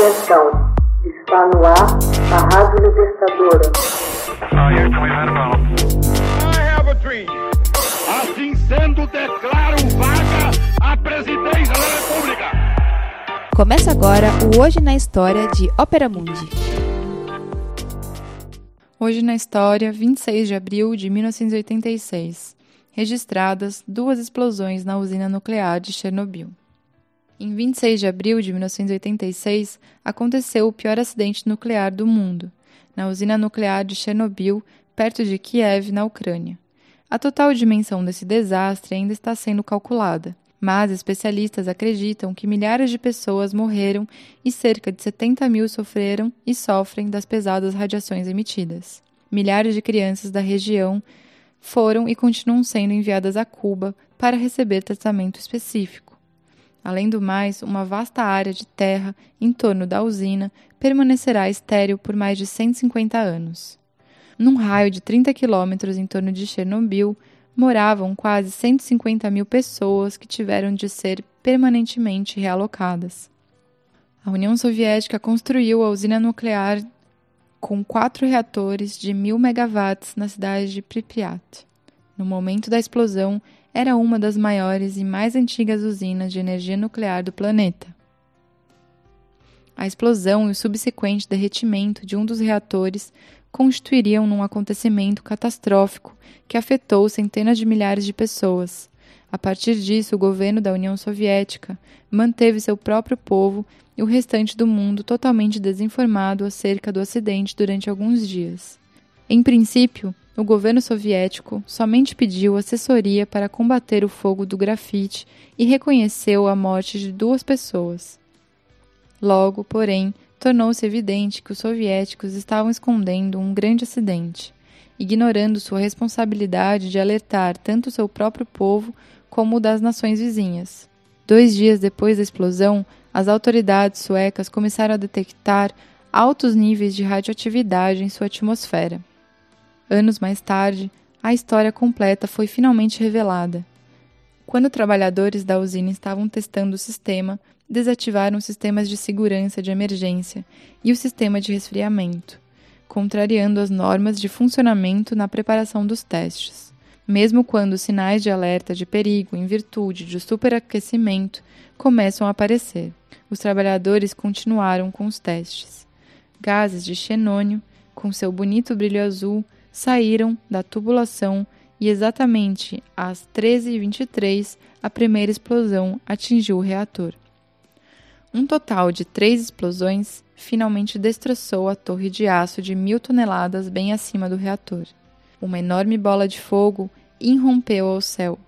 Atenção, está no ar a Rádio Libertadora. Assim sendo, declaro vaga a presidência da República. Começa agora o Hoje na História de Ópera Mundi. Hoje na História, 26 de abril de 1986. Registradas duas explosões na usina nuclear de Chernobyl. Em 26 de abril de 1986, aconteceu o pior acidente nuclear do mundo, na usina nuclear de Chernobyl, perto de Kiev, na Ucrânia. A total dimensão desse desastre ainda está sendo calculada, mas especialistas acreditam que milhares de pessoas morreram e cerca de 70 mil sofreram e sofrem das pesadas radiações emitidas. Milhares de crianças da região foram e continuam sendo enviadas a Cuba para receber tratamento específico. Além do mais, uma vasta área de terra em torno da usina permanecerá estéril por mais de 150 anos. Num raio de 30 quilômetros em torno de Chernobyl, moravam quase 150 mil pessoas que tiveram de ser permanentemente realocadas. A União Soviética construiu a usina nuclear com quatro reatores de 1000 megawatts na cidade de Pripyat. No momento da explosão, era uma das maiores e mais antigas usinas de energia nuclear do planeta. A explosão e o subsequente derretimento de um dos reatores constituiriam num acontecimento catastrófico que afetou centenas de milhares de pessoas. A partir disso, o governo da União Soviética manteve seu próprio povo e o restante do mundo totalmente desinformado acerca do acidente durante alguns dias. Em princípio, o governo soviético somente pediu assessoria para combater o fogo do grafite e reconheceu a morte de duas pessoas. Logo, porém, tornou-se evidente que os soviéticos estavam escondendo um grande acidente, ignorando sua responsabilidade de alertar tanto seu próprio povo como o das nações vizinhas. Dois dias depois da explosão, as autoridades suecas começaram a detectar altos níveis de radioatividade em sua atmosfera. Anos mais tarde, a história completa foi finalmente revelada. Quando trabalhadores da usina estavam testando o sistema, desativaram sistemas de segurança de emergência e o sistema de resfriamento, contrariando as normas de funcionamento na preparação dos testes. Mesmo quando sinais de alerta de perigo em virtude do superaquecimento começam a aparecer, os trabalhadores continuaram com os testes. Gases de xenônio, com seu bonito brilho azul, saíram da tubulação e exatamente às 13h23 a primeira explosão atingiu o reator. Um total de três explosões finalmente destroçou a torre de aço de mil toneladas bem acima do reator. Uma enorme bola de fogo irrompeu ao céu.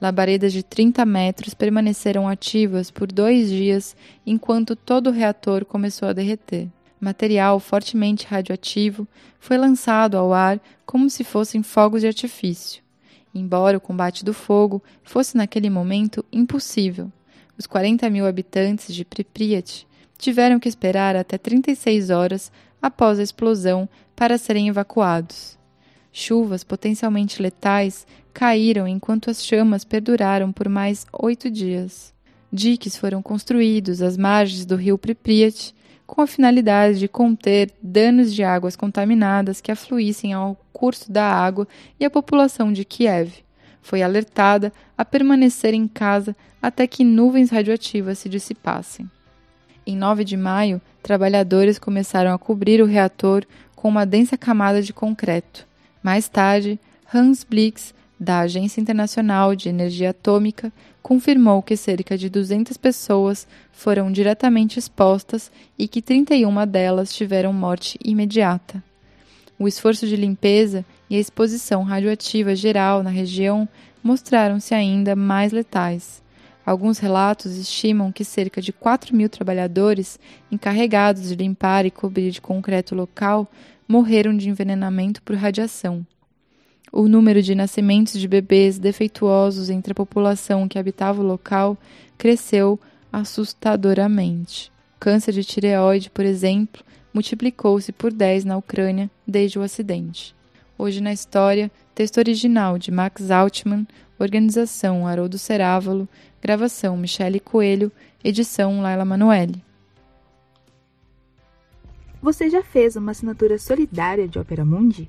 Labaredas de 30 metros permaneceram ativas por dois dias enquanto todo o reator começou a derreter material fortemente radioativo, foi lançado ao ar como se fossem fogos de artifício. Embora o combate do fogo fosse naquele momento impossível, os 40 mil habitantes de Pripyat tiveram que esperar até 36 horas após a explosão para serem evacuados. Chuvas potencialmente letais caíram enquanto as chamas perduraram por mais oito dias. Diques foram construídos às margens do rio Pripyat com a finalidade de conter danos de águas contaminadas que afluíssem ao curso da água e a população de Kiev foi alertada a permanecer em casa até que nuvens radioativas se dissipassem. Em 9 de maio, trabalhadores começaram a cobrir o reator com uma densa camada de concreto. Mais tarde, Hans Blix da Agência Internacional de Energia Atômica confirmou que cerca de 200 pessoas foram diretamente expostas e que 31 delas tiveram morte imediata. O esforço de limpeza e a exposição radioativa geral na região mostraram-se ainda mais letais. Alguns relatos estimam que cerca de 4 mil trabalhadores encarregados de limpar e cobrir de concreto local morreram de envenenamento por radiação. O número de nascimentos de bebês defeituosos entre a população que habitava o local cresceu assustadoramente. O câncer de tireoide, por exemplo, multiplicou-se por 10 na Ucrânia desde o acidente. Hoje na história, texto original de Max Altman, organização Haroldo Cerávalo, gravação Michele Coelho, edição Laila Manoeli. Você já fez uma assinatura solidária de Opera Mundi?